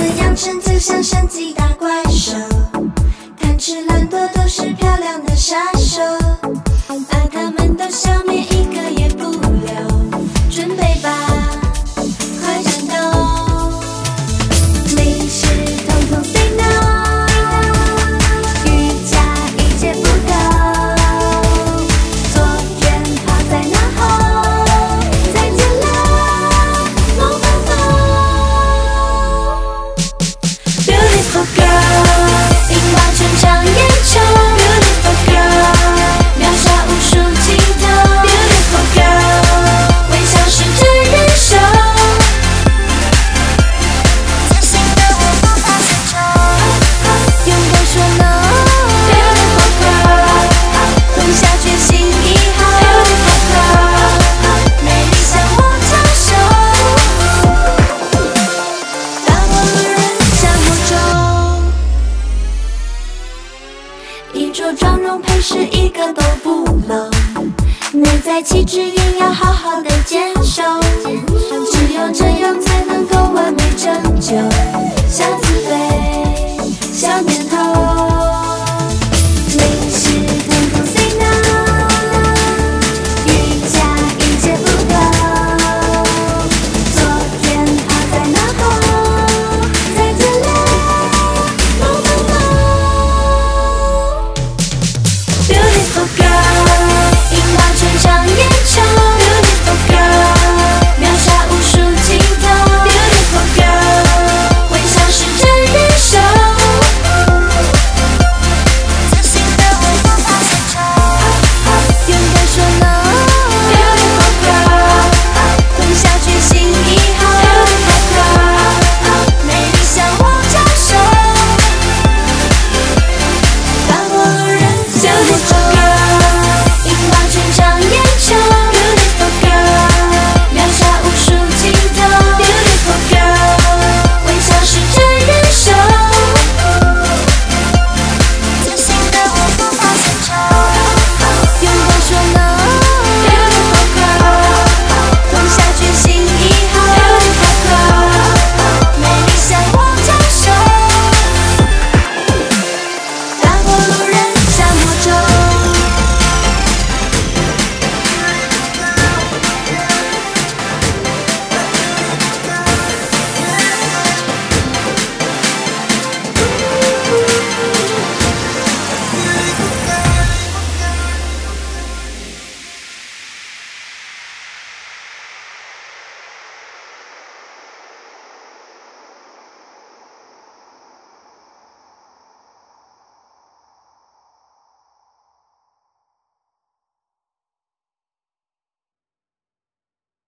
是养成就像升级大怪兽。forget 都不漏内在气质也要好好的坚守。